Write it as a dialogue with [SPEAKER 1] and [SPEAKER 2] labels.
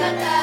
[SPEAKER 1] Santa.